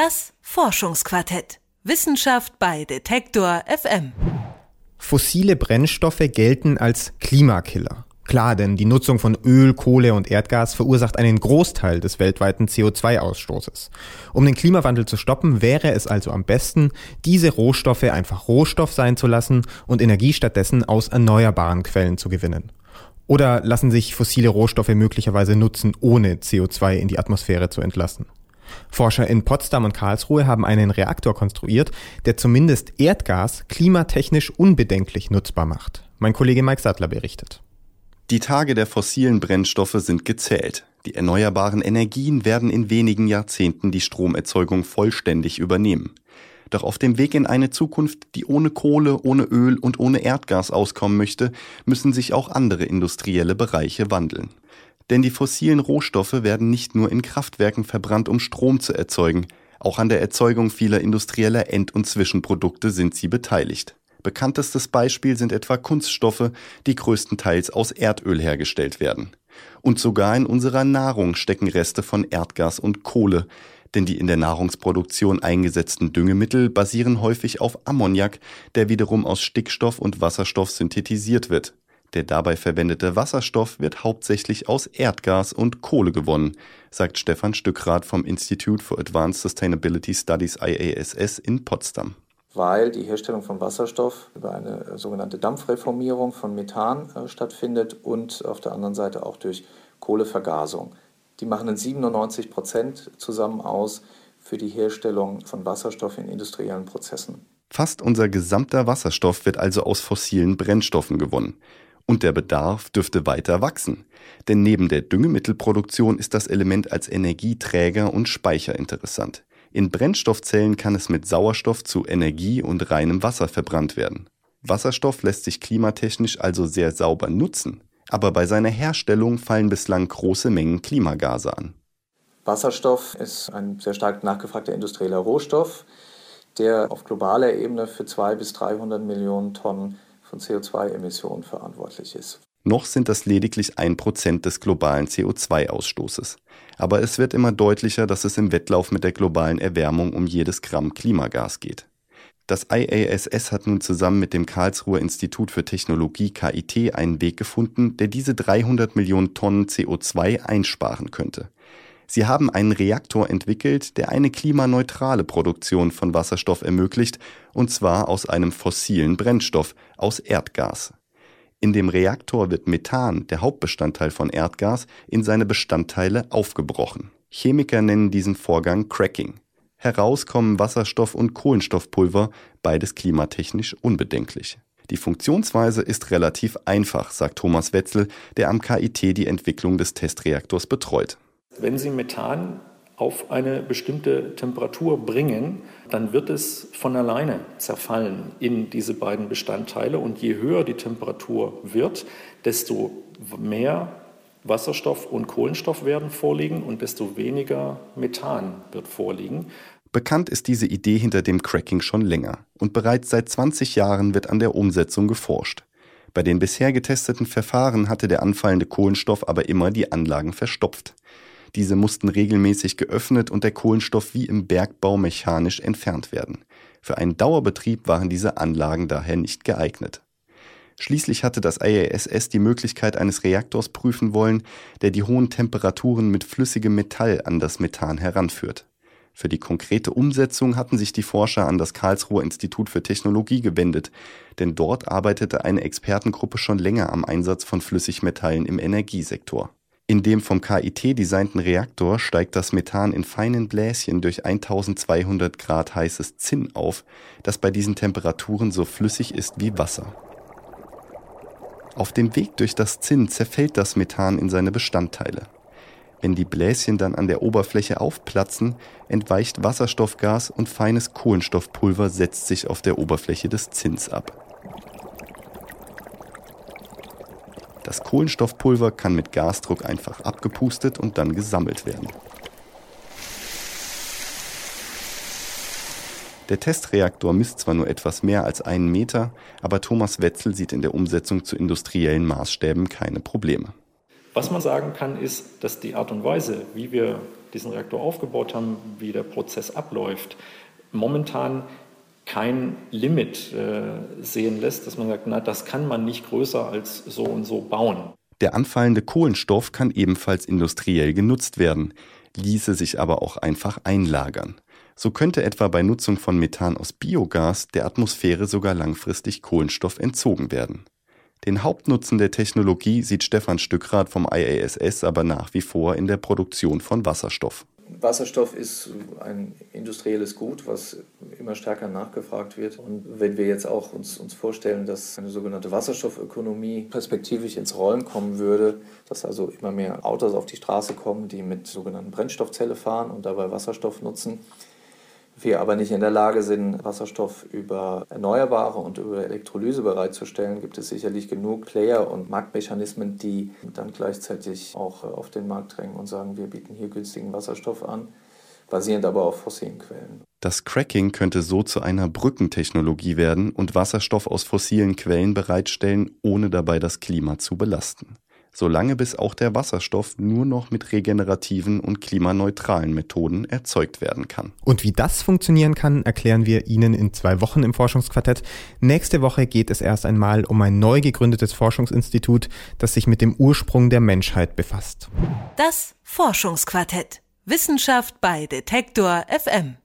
Das Forschungsquartett. Wissenschaft bei Detektor FM. Fossile Brennstoffe gelten als Klimakiller. Klar, denn die Nutzung von Öl, Kohle und Erdgas verursacht einen Großteil des weltweiten CO2-Ausstoßes. Um den Klimawandel zu stoppen, wäre es also am besten, diese Rohstoffe einfach Rohstoff sein zu lassen und Energie stattdessen aus erneuerbaren Quellen zu gewinnen. Oder lassen sich fossile Rohstoffe möglicherweise nutzen, ohne CO2 in die Atmosphäre zu entlassen? Forscher in Potsdam und Karlsruhe haben einen Reaktor konstruiert, der zumindest Erdgas klimatechnisch unbedenklich nutzbar macht. Mein Kollege Mike Sattler berichtet. Die Tage der fossilen Brennstoffe sind gezählt. Die erneuerbaren Energien werden in wenigen Jahrzehnten die Stromerzeugung vollständig übernehmen. Doch auf dem Weg in eine Zukunft, die ohne Kohle, ohne Öl und ohne Erdgas auskommen möchte, müssen sich auch andere industrielle Bereiche wandeln. Denn die fossilen Rohstoffe werden nicht nur in Kraftwerken verbrannt, um Strom zu erzeugen, auch an der Erzeugung vieler industrieller End- und Zwischenprodukte sind sie beteiligt. Bekanntestes Beispiel sind etwa Kunststoffe, die größtenteils aus Erdöl hergestellt werden. Und sogar in unserer Nahrung stecken Reste von Erdgas und Kohle, denn die in der Nahrungsproduktion eingesetzten Düngemittel basieren häufig auf Ammoniak, der wiederum aus Stickstoff und Wasserstoff synthetisiert wird. Der dabei verwendete Wasserstoff wird hauptsächlich aus Erdgas und Kohle gewonnen, sagt Stefan Stückrath vom Institute for Advanced Sustainability Studies IASS in Potsdam weil die Herstellung von Wasserstoff über eine äh, sogenannte Dampfreformierung von Methan äh, stattfindet und auf der anderen Seite auch durch Kohlevergasung. Die machen in 97 Prozent zusammen aus für die Herstellung von Wasserstoff in industriellen Prozessen. Fast unser gesamter Wasserstoff wird also aus fossilen Brennstoffen gewonnen. Und der Bedarf dürfte weiter wachsen. Denn neben der Düngemittelproduktion ist das Element als Energieträger und Speicher interessant. In Brennstoffzellen kann es mit Sauerstoff zu Energie und reinem Wasser verbrannt werden. Wasserstoff lässt sich klimatechnisch also sehr sauber nutzen, aber bei seiner Herstellung fallen bislang große Mengen Klimagase an. Wasserstoff ist ein sehr stark nachgefragter industrieller Rohstoff, der auf globaler Ebene für 200 bis 300 Millionen Tonnen von CO2-Emissionen verantwortlich ist. Noch sind das lediglich ein Prozent des globalen CO2-Ausstoßes. Aber es wird immer deutlicher, dass es im Wettlauf mit der globalen Erwärmung um jedes Gramm Klimagas geht. Das IASS hat nun zusammen mit dem Karlsruher Institut für Technologie KIT einen Weg gefunden, der diese 300 Millionen Tonnen CO2 einsparen könnte. Sie haben einen Reaktor entwickelt, der eine klimaneutrale Produktion von Wasserstoff ermöglicht, und zwar aus einem fossilen Brennstoff, aus Erdgas. In dem Reaktor wird Methan, der Hauptbestandteil von Erdgas, in seine Bestandteile aufgebrochen. Chemiker nennen diesen Vorgang Cracking. Heraus kommen Wasserstoff und Kohlenstoffpulver, beides klimatechnisch unbedenklich. Die Funktionsweise ist relativ einfach, sagt Thomas Wetzel, der am KIT die Entwicklung des Testreaktors betreut. Wenn Sie Methan auf eine bestimmte Temperatur bringen, dann wird es von alleine zerfallen in diese beiden Bestandteile. Und je höher die Temperatur wird, desto mehr Wasserstoff und Kohlenstoff werden vorliegen und desto weniger Methan wird vorliegen. Bekannt ist diese Idee hinter dem Cracking schon länger und bereits seit 20 Jahren wird an der Umsetzung geforscht. Bei den bisher getesteten Verfahren hatte der anfallende Kohlenstoff aber immer die Anlagen verstopft. Diese mussten regelmäßig geöffnet und der Kohlenstoff wie im Bergbau mechanisch entfernt werden. Für einen Dauerbetrieb waren diese Anlagen daher nicht geeignet. Schließlich hatte das IASS die Möglichkeit eines Reaktors prüfen wollen, der die hohen Temperaturen mit flüssigem Metall an das Methan heranführt. Für die konkrete Umsetzung hatten sich die Forscher an das Karlsruher Institut für Technologie gewendet, denn dort arbeitete eine Expertengruppe schon länger am Einsatz von Flüssigmetallen im Energiesektor. In dem vom KIT designten Reaktor steigt das Methan in feinen Bläschen durch 1200 Grad heißes Zinn auf, das bei diesen Temperaturen so flüssig ist wie Wasser. Auf dem Weg durch das Zinn zerfällt das Methan in seine Bestandteile. Wenn die Bläschen dann an der Oberfläche aufplatzen, entweicht Wasserstoffgas und feines Kohlenstoffpulver setzt sich auf der Oberfläche des Zinns ab. Das Kohlenstoffpulver kann mit Gasdruck einfach abgepustet und dann gesammelt werden. Der Testreaktor misst zwar nur etwas mehr als einen Meter, aber Thomas Wetzel sieht in der Umsetzung zu industriellen Maßstäben keine Probleme. Was man sagen kann, ist, dass die Art und Weise, wie wir diesen Reaktor aufgebaut haben, wie der Prozess abläuft, momentan kein Limit äh, sehen lässt, dass man sagt, na, das kann man nicht größer als so und so bauen. Der anfallende Kohlenstoff kann ebenfalls industriell genutzt werden, ließe sich aber auch einfach einlagern. So könnte etwa bei Nutzung von Methan aus Biogas der Atmosphäre sogar langfristig Kohlenstoff entzogen werden. Den Hauptnutzen der Technologie sieht Stefan Stückrath vom IASS aber nach wie vor in der Produktion von Wasserstoff. Wasserstoff ist ein industrielles Gut, was immer stärker nachgefragt wird. Und wenn wir jetzt auch uns, uns vorstellen, dass eine sogenannte Wasserstoffökonomie perspektivisch ins Rollen kommen würde, dass also immer mehr Autos auf die Straße kommen, die mit sogenannten Brennstoffzelle fahren und dabei Wasserstoff nutzen, wir aber nicht in der Lage sind, Wasserstoff über Erneuerbare und über Elektrolyse bereitzustellen, gibt es sicherlich genug Player und Marktmechanismen, die dann gleichzeitig auch auf den Markt drängen und sagen, wir bieten hier günstigen Wasserstoff an, basierend aber auf fossilen Quellen. Das Cracking könnte so zu einer Brückentechnologie werden und Wasserstoff aus fossilen Quellen bereitstellen, ohne dabei das Klima zu belasten solange bis auch der Wasserstoff nur noch mit regenerativen und klimaneutralen Methoden erzeugt werden kann. Und wie das funktionieren kann, erklären wir Ihnen in zwei Wochen im Forschungsquartett. Nächste Woche geht es erst einmal um ein neu gegründetes Forschungsinstitut, das sich mit dem Ursprung der Menschheit befasst. Das Forschungsquartett. Wissenschaft bei Detektor FM.